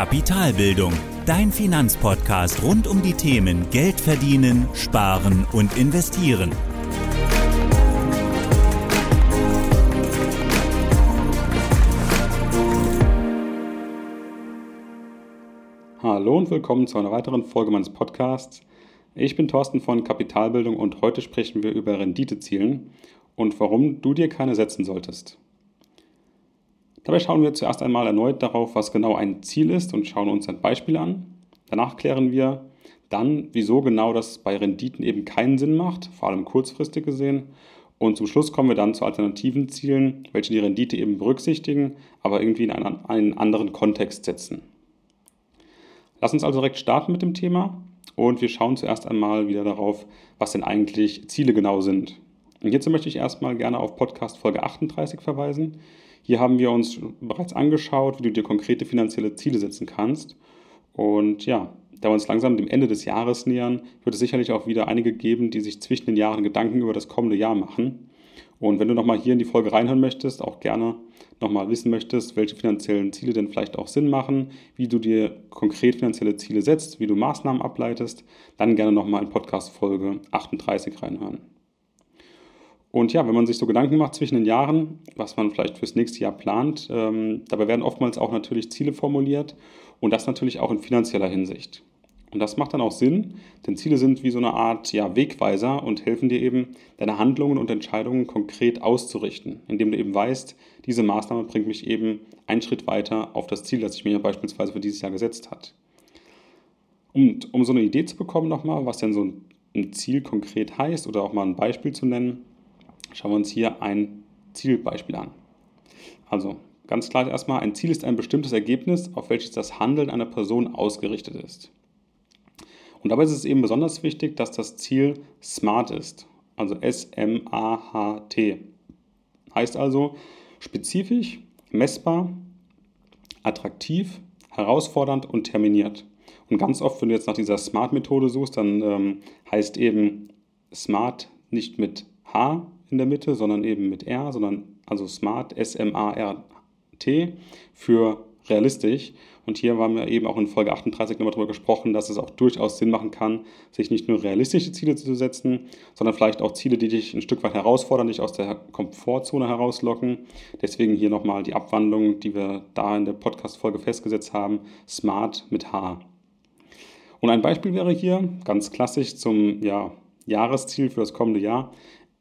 Kapitalbildung, dein Finanzpodcast rund um die Themen Geld verdienen, sparen und investieren. Hallo und willkommen zu einer weiteren Folge meines Podcasts. Ich bin Thorsten von Kapitalbildung und heute sprechen wir über Renditezielen und warum du dir keine setzen solltest. Dabei schauen wir zuerst einmal erneut darauf, was genau ein Ziel ist und schauen uns ein Beispiel an. Danach klären wir dann, wieso genau das bei Renditen eben keinen Sinn macht, vor allem kurzfristig gesehen. Und zum Schluss kommen wir dann zu alternativen Zielen, welche die Rendite eben berücksichtigen, aber irgendwie in einen, anderen Kontext setzen. Lass uns also direkt starten mit dem Thema und wir schauen zuerst einmal wieder darauf, was denn eigentlich Ziele genau sind. Und hierzu möchte ich erstmal gerne auf Podcast Folge 38 verweisen. Hier haben wir uns bereits angeschaut, wie du dir konkrete finanzielle Ziele setzen kannst. Und ja, da wir uns langsam dem Ende des Jahres nähern, wird es sicherlich auch wieder einige geben, die sich zwischen den Jahren Gedanken über das kommende Jahr machen. Und wenn du nochmal hier in die Folge reinhören möchtest, auch gerne nochmal wissen möchtest, welche finanziellen Ziele denn vielleicht auch Sinn machen, wie du dir konkret finanzielle Ziele setzt, wie du Maßnahmen ableitest, dann gerne nochmal in Podcast Folge 38 reinhören. Und ja, wenn man sich so Gedanken macht zwischen den Jahren, was man vielleicht fürs nächste Jahr plant, ähm, dabei werden oftmals auch natürlich Ziele formuliert und das natürlich auch in finanzieller Hinsicht. Und das macht dann auch Sinn, denn Ziele sind wie so eine Art ja, Wegweiser und helfen dir eben, deine Handlungen und Entscheidungen konkret auszurichten, indem du eben weißt, diese Maßnahme bringt mich eben einen Schritt weiter auf das Ziel, das ich mir beispielsweise für dieses Jahr gesetzt hat. Und um so eine Idee zu bekommen nochmal, was denn so ein Ziel konkret heißt oder auch mal ein Beispiel zu nennen, schauen wir uns hier ein Zielbeispiel an. Also ganz klar erstmal, ein Ziel ist ein bestimmtes Ergebnis, auf welches das Handeln einer Person ausgerichtet ist. Und dabei ist es eben besonders wichtig, dass das Ziel SMART ist, also S-M-A-H-T. Heißt also spezifisch, messbar, attraktiv, herausfordernd und terminiert. Und ganz oft, wenn du jetzt nach dieser SMART-Methode suchst, dann ähm, heißt eben SMART nicht mit H in der Mitte, sondern eben mit R, sondern also Smart, S-M-A-R-T für realistisch. Und hier haben wir eben auch in Folge 38 nochmal darüber gesprochen, dass es auch durchaus Sinn machen kann, sich nicht nur realistische Ziele zu setzen, sondern vielleicht auch Ziele, die dich ein Stück weit herausfordern, dich aus der Komfortzone herauslocken. Deswegen hier nochmal die Abwandlung, die wir da in der Podcast-Folge festgesetzt haben, Smart mit H. Und ein Beispiel wäre hier, ganz klassisch zum ja, Jahresziel für das kommende Jahr,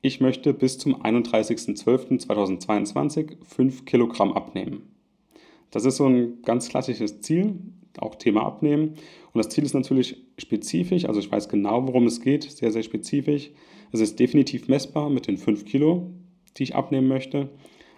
ich möchte bis zum 31.12.2022 5 Kilogramm abnehmen. Das ist so ein ganz klassisches Ziel, auch Thema Abnehmen. Und das Ziel ist natürlich spezifisch, also ich weiß genau, worum es geht, sehr, sehr spezifisch. Es ist definitiv messbar mit den 5 Kilo, die ich abnehmen möchte.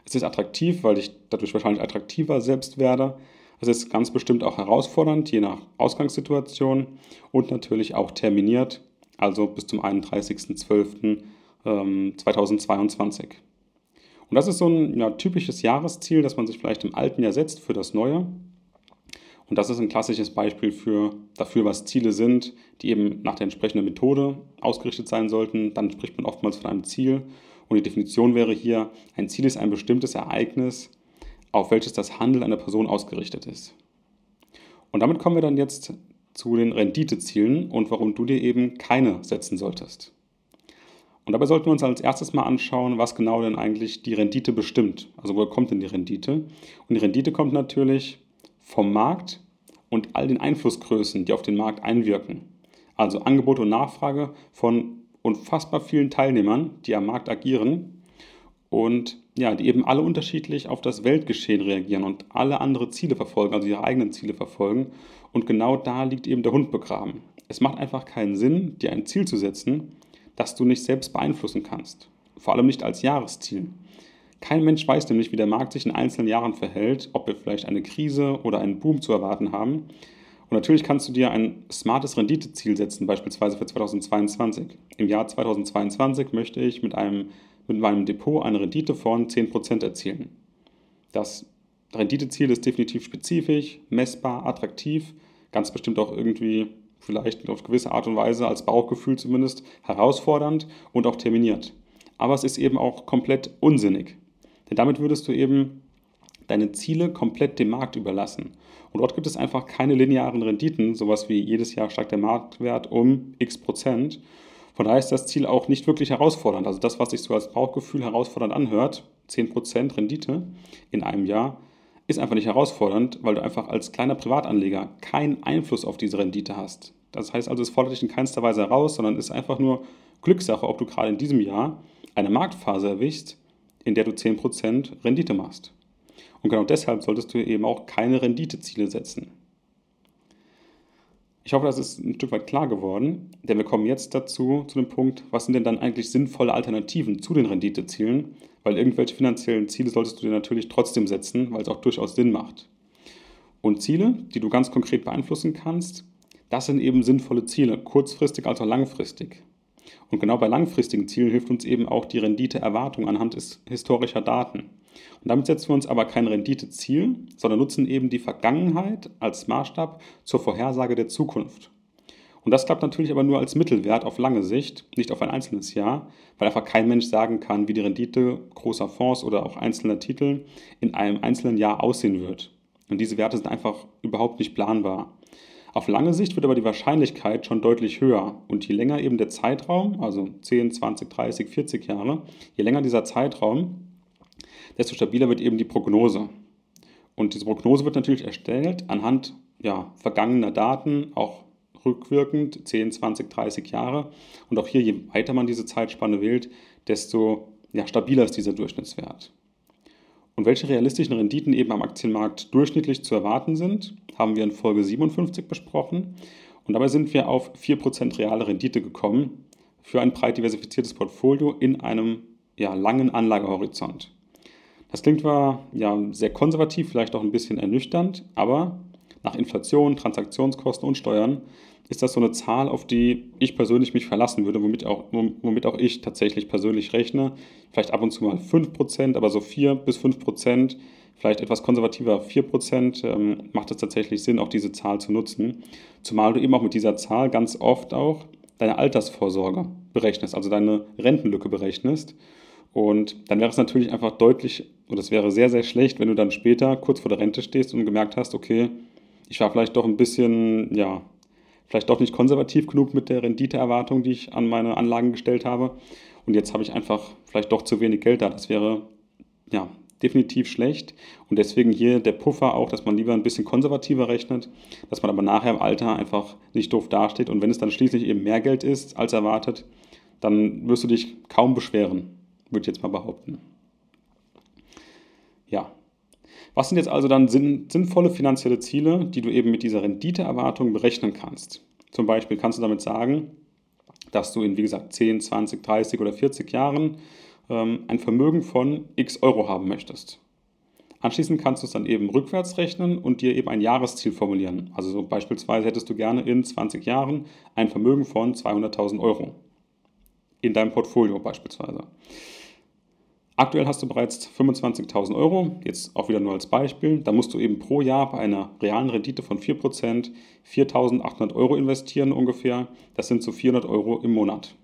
Es ist attraktiv, weil ich dadurch wahrscheinlich attraktiver selbst werde. Es ist ganz bestimmt auch herausfordernd, je nach Ausgangssituation und natürlich auch terminiert, also bis zum 31.12. 2022. Ähm, und das ist so ein ja, typisches Jahresziel, das man sich vielleicht im alten Jahr setzt für das neue. Und das ist ein klassisches Beispiel für, dafür, was Ziele sind, die eben nach der entsprechenden Methode ausgerichtet sein sollten. Dann spricht man oftmals von einem Ziel. Und die Definition wäre hier, ein Ziel ist ein bestimmtes Ereignis, auf welches das Handeln einer Person ausgerichtet ist. Und damit kommen wir dann jetzt zu den Renditezielen und warum du dir eben keine setzen solltest. Und dabei sollten wir uns als erstes mal anschauen, was genau denn eigentlich die Rendite bestimmt. Also woher kommt denn die Rendite? Und die Rendite kommt natürlich vom Markt und all den Einflussgrößen, die auf den Markt einwirken. Also Angebot und Nachfrage von unfassbar vielen Teilnehmern, die am Markt agieren und ja, die eben alle unterschiedlich auf das Weltgeschehen reagieren und alle andere Ziele verfolgen, also ihre eigenen Ziele verfolgen. Und genau da liegt eben der Hund begraben. Es macht einfach keinen Sinn, dir ein Ziel zu setzen, das du nicht selbst beeinflussen kannst. Vor allem nicht als Jahresziel. Kein Mensch weiß nämlich, wie der Markt sich in einzelnen Jahren verhält, ob wir vielleicht eine Krise oder einen Boom zu erwarten haben. Und natürlich kannst du dir ein smartes Renditeziel setzen, beispielsweise für 2022. Im Jahr 2022 möchte ich mit, einem, mit meinem Depot eine Rendite von 10% erzielen. Das Renditeziel ist definitiv spezifisch, messbar, attraktiv, ganz bestimmt auch irgendwie vielleicht auf gewisse Art und Weise als Bauchgefühl zumindest herausfordernd und auch terminiert. Aber es ist eben auch komplett unsinnig. Denn damit würdest du eben deine Ziele komplett dem Markt überlassen. Und dort gibt es einfach keine linearen Renditen, sowas wie jedes Jahr steigt der Marktwert um x Prozent. Von daher ist das Ziel auch nicht wirklich herausfordernd. Also das, was sich so als Bauchgefühl herausfordernd anhört, 10% Rendite in einem Jahr, ist einfach nicht herausfordernd, weil du einfach als kleiner Privatanleger keinen Einfluss auf diese Rendite hast. Das heißt also, es fordert dich in keinster Weise heraus, sondern ist einfach nur Glückssache, ob du gerade in diesem Jahr eine Marktphase erwischst, in der du 10% Rendite machst. Und genau deshalb solltest du eben auch keine Renditeziele setzen. Ich hoffe, das ist ein Stück weit klar geworden, denn wir kommen jetzt dazu, zu dem Punkt, was sind denn dann eigentlich sinnvolle Alternativen zu den Renditezielen, weil irgendwelche finanziellen Ziele solltest du dir natürlich trotzdem setzen, weil es auch durchaus Sinn macht. Und Ziele, die du ganz konkret beeinflussen kannst, das sind eben sinnvolle Ziele, kurzfristig als auch langfristig. Und genau bei langfristigen Zielen hilft uns eben auch die Renditeerwartung anhand historischer Daten. Und damit setzen wir uns aber kein Renditeziel, sondern nutzen eben die Vergangenheit als Maßstab zur Vorhersage der Zukunft. Und das klappt natürlich aber nur als Mittelwert auf lange Sicht, nicht auf ein einzelnes Jahr, weil einfach kein Mensch sagen kann, wie die Rendite großer Fonds oder auch einzelner Titel in einem einzelnen Jahr aussehen wird. Und diese Werte sind einfach überhaupt nicht planbar. Auf lange Sicht wird aber die Wahrscheinlichkeit schon deutlich höher. Und je länger eben der Zeitraum, also 10, 20, 30, 40 Jahre, je länger dieser Zeitraum, desto stabiler wird eben die Prognose. Und diese Prognose wird natürlich erstellt anhand ja, vergangener Daten, auch rückwirkend 10, 20, 30 Jahre. Und auch hier, je weiter man diese Zeitspanne wählt, desto ja, stabiler ist dieser Durchschnittswert. Und welche realistischen Renditen eben am Aktienmarkt durchschnittlich zu erwarten sind, haben wir in Folge 57 besprochen. Und dabei sind wir auf 4% reale Rendite gekommen für ein breit diversifiziertes Portfolio in einem ja, langen Anlagehorizont. Das klingt zwar ja, sehr konservativ, vielleicht auch ein bisschen ernüchternd, aber nach Inflation, Transaktionskosten und Steuern ist das so eine Zahl, auf die ich persönlich mich verlassen würde, womit auch, womit auch ich tatsächlich persönlich rechne. Vielleicht ab und zu mal 5%, aber so 4 bis 5%, vielleicht etwas konservativer 4%, ähm, macht es tatsächlich Sinn, auch diese Zahl zu nutzen. Zumal du eben auch mit dieser Zahl ganz oft auch deine Altersvorsorge berechnest, also deine Rentenlücke berechnest. Und dann wäre es natürlich einfach deutlich, oder es wäre sehr, sehr schlecht, wenn du dann später kurz vor der Rente stehst und gemerkt hast, okay, ich war vielleicht doch ein bisschen, ja, vielleicht doch nicht konservativ genug mit der Renditeerwartung, die ich an meine Anlagen gestellt habe. Und jetzt habe ich einfach vielleicht doch zu wenig Geld da. Das wäre ja definitiv schlecht. Und deswegen hier der Puffer auch, dass man lieber ein bisschen konservativer rechnet, dass man aber nachher im Alter einfach nicht doof dasteht. Und wenn es dann schließlich eben mehr Geld ist als erwartet, dann wirst du dich kaum beschweren, würde ich jetzt mal behaupten. Ja, was sind jetzt also dann sinnvolle finanzielle Ziele, die du eben mit dieser Renditeerwartung berechnen kannst? Zum Beispiel kannst du damit sagen, dass du in, wie gesagt, 10, 20, 30 oder 40 Jahren ähm, ein Vermögen von x Euro haben möchtest. Anschließend kannst du es dann eben rückwärts rechnen und dir eben ein Jahresziel formulieren. Also so beispielsweise hättest du gerne in 20 Jahren ein Vermögen von 200.000 Euro. In deinem Portfolio beispielsweise. Aktuell hast du bereits 25.000 Euro, jetzt auch wieder nur als Beispiel. Da musst du eben pro Jahr bei einer realen Rendite von 4% 4.800 Euro investieren ungefähr. Das sind so 400 Euro im Monat.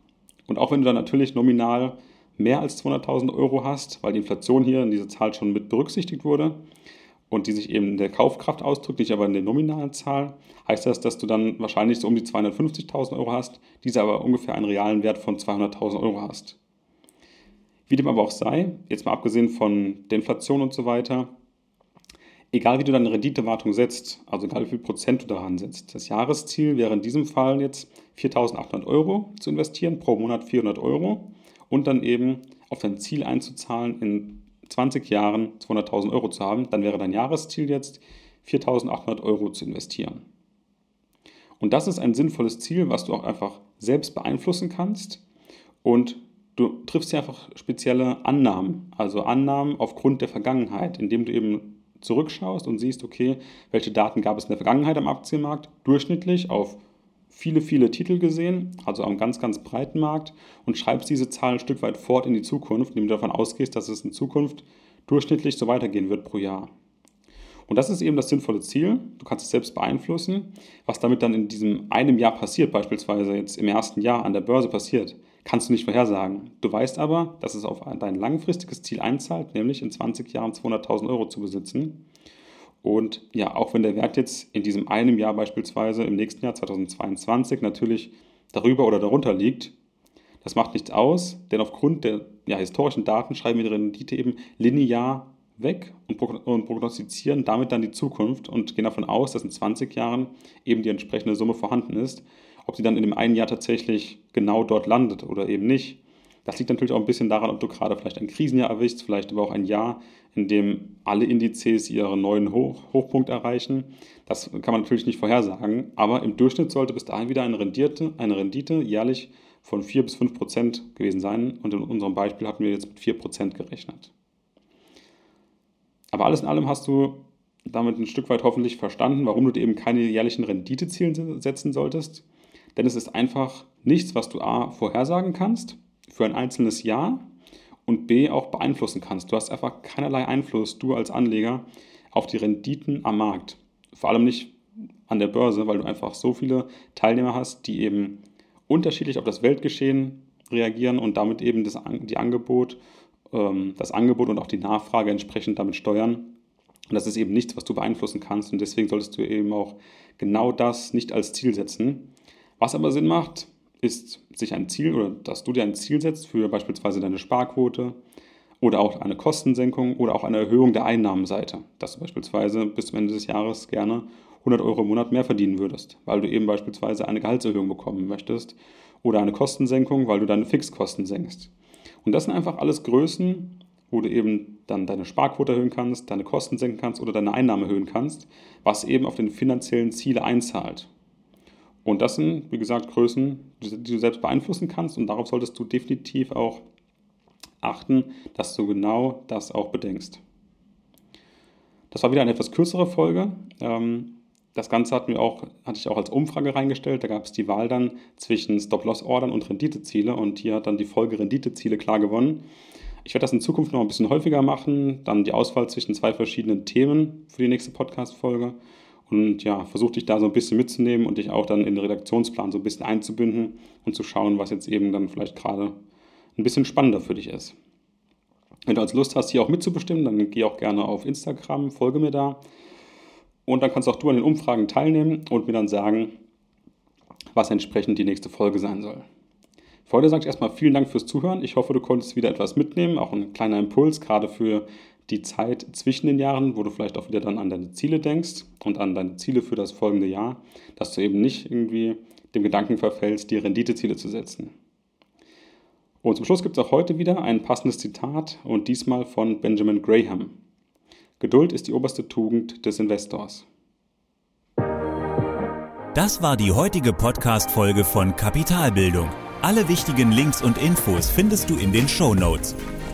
Und auch wenn du dann natürlich nominal mehr als 200.000 Euro hast, weil die Inflation hier in dieser Zahl schon mit berücksichtigt wurde und die sich eben in der Kaufkraft ausdrückt, nicht aber in der nominalen Zahl, heißt das, dass du dann wahrscheinlich so um die 250.000 Euro hast, diese aber ungefähr einen realen Wert von 200.000 Euro hast. Wie dem aber auch sei, jetzt mal abgesehen von der Inflation und so weiter, egal wie du deine Renditewartung setzt, also egal wie viel Prozent du daran setzt, das Jahresziel wäre in diesem Fall jetzt 4.800 Euro zu investieren, pro Monat 400 Euro und dann eben auf dein Ziel einzuzahlen, in 20 Jahren 200.000 Euro zu haben, dann wäre dein Jahresziel jetzt 4.800 Euro zu investieren. Und das ist ein sinnvolles Ziel, was du auch einfach selbst beeinflussen kannst und du triffst ja einfach spezielle Annahmen, also Annahmen aufgrund der Vergangenheit, indem du eben zurückschaust und siehst, okay, welche Daten gab es in der Vergangenheit am Aktienmarkt, durchschnittlich auf viele, viele Titel gesehen, also am ganz, ganz breiten Markt und schreibst diese Zahl ein Stück weit fort in die Zukunft, indem du davon ausgehst, dass es in Zukunft durchschnittlich so weitergehen wird pro Jahr. Und das ist eben das sinnvolle Ziel. Du kannst es selbst beeinflussen. Was damit dann in diesem einem Jahr passiert, beispielsweise jetzt im ersten Jahr an der Börse passiert, kannst du nicht vorhersagen. Du weißt aber, dass es auf dein langfristiges Ziel einzahlt, nämlich in 20 Jahren 200.000 Euro zu besitzen. Und ja, auch wenn der Wert jetzt in diesem einen Jahr beispielsweise im nächsten Jahr 2022 natürlich darüber oder darunter liegt, das macht nichts aus, denn aufgrund der ja, historischen Daten schreiben wir die Rendite eben linear weg und prognostizieren damit dann die Zukunft und gehen davon aus, dass in 20 Jahren eben die entsprechende Summe vorhanden ist. Ob sie dann in dem einen Jahr tatsächlich genau dort landet oder eben nicht, das liegt natürlich auch ein bisschen daran, ob du gerade vielleicht ein Krisenjahr erwischst, vielleicht aber auch ein Jahr, in dem alle Indizes ihren neuen Hoch Hochpunkt erreichen. Das kann man natürlich nicht vorhersagen, aber im Durchschnitt sollte bis dahin wieder eine Rendite, eine Rendite jährlich von 4 bis 5 Prozent gewesen sein. Und in unserem Beispiel hatten wir jetzt mit 4 Prozent gerechnet. Aber alles in allem hast du damit ein Stück weit hoffentlich verstanden, warum du dir eben keine jährlichen Renditeziele setzen solltest. Denn es ist einfach nichts, was du A vorhersagen kannst für ein einzelnes Jahr und B auch beeinflussen kannst. Du hast einfach keinerlei Einfluss, du als Anleger, auf die Renditen am Markt. Vor allem nicht an der Börse, weil du einfach so viele Teilnehmer hast, die eben unterschiedlich auf das Weltgeschehen reagieren und damit eben das, die Angebot, ähm, das Angebot und auch die Nachfrage entsprechend damit steuern. Und das ist eben nichts, was du beeinflussen kannst und deswegen solltest du eben auch genau das nicht als Ziel setzen. Was aber Sinn macht, ist sich ein Ziel oder dass du dir ein Ziel setzt für beispielsweise deine Sparquote oder auch eine Kostensenkung oder auch eine Erhöhung der Einnahmenseite, dass du beispielsweise bis zum Ende des Jahres gerne 100 Euro im Monat mehr verdienen würdest, weil du eben beispielsweise eine Gehaltserhöhung bekommen möchtest oder eine Kostensenkung, weil du deine Fixkosten senkst. Und das sind einfach alles Größen, wo du eben dann deine Sparquote erhöhen kannst, deine Kosten senken kannst oder deine Einnahmen erhöhen kannst, was eben auf den finanziellen Ziele einzahlt. Und das sind, wie gesagt, Größen, die du selbst beeinflussen kannst und darauf solltest du definitiv auch achten, dass du genau das auch bedenkst. Das war wieder eine etwas kürzere Folge. Ähm, das Ganze hatten wir auch, hatte ich auch als Umfrage reingestellt. Da gab es die Wahl dann zwischen Stop-Loss-Ordern und Renditeziele und hier hat dann die Folge Renditeziele klar gewonnen. Ich werde das in Zukunft noch ein bisschen häufiger machen, dann die Auswahl zwischen zwei verschiedenen Themen für die nächste Podcast-Folge und ja, versuche dich da so ein bisschen mitzunehmen und dich auch dann in den Redaktionsplan so ein bisschen einzubinden und zu schauen, was jetzt eben dann vielleicht gerade ein bisschen spannender für dich ist. Wenn du also Lust hast, hier auch mitzubestimmen, dann geh auch gerne auf Instagram, folge mir da. Und dann kannst auch du an den Umfragen teilnehmen und mir dann sagen, was entsprechend die nächste Folge sein soll. Für heute sage ich erstmal vielen Dank fürs Zuhören. Ich hoffe, du konntest wieder etwas mitnehmen, auch ein kleiner Impuls, gerade für die Zeit zwischen den Jahren, wo du vielleicht auch wieder dann an deine Ziele denkst und an deine Ziele für das folgende Jahr, dass du eben nicht irgendwie dem Gedanken verfällst, dir Renditeziele zu setzen. Und zum Schluss gibt es auch heute wieder ein passendes Zitat und diesmal von Benjamin Graham. Geduld ist die oberste Tugend des Investors. Das war die heutige Podcast-Folge von Kapitalbildung. Alle wichtigen Links und Infos findest du in den Show Notes.